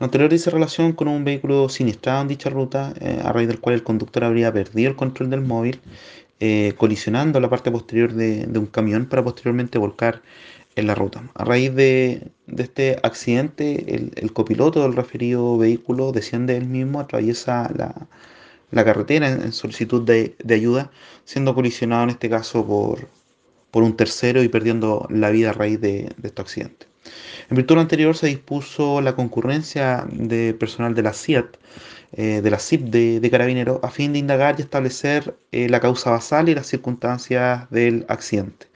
Lo anterior dice relación con un vehículo siniestrado en dicha ruta, eh, a raíz del cual el conductor habría perdido el control del móvil, eh, colisionando la parte posterior de, un camión para posteriormente volcar en la ruta. A raíz de, este accidente, el, copiloto del referido vehículo desciende él mismo, atraviesa la, la carretera en, solicitud de, ayuda, siendo colisionado en este caso por, por un tercero y perdiendo la vida a raíz de, de este accidente. En virtud de lo anterior se dispuso la concurrencia de personal de la CIAT, eh, de la CIP de, Carabineros, a fin de indagar y establecer eh, la causa basal y las circunstancias del accidente.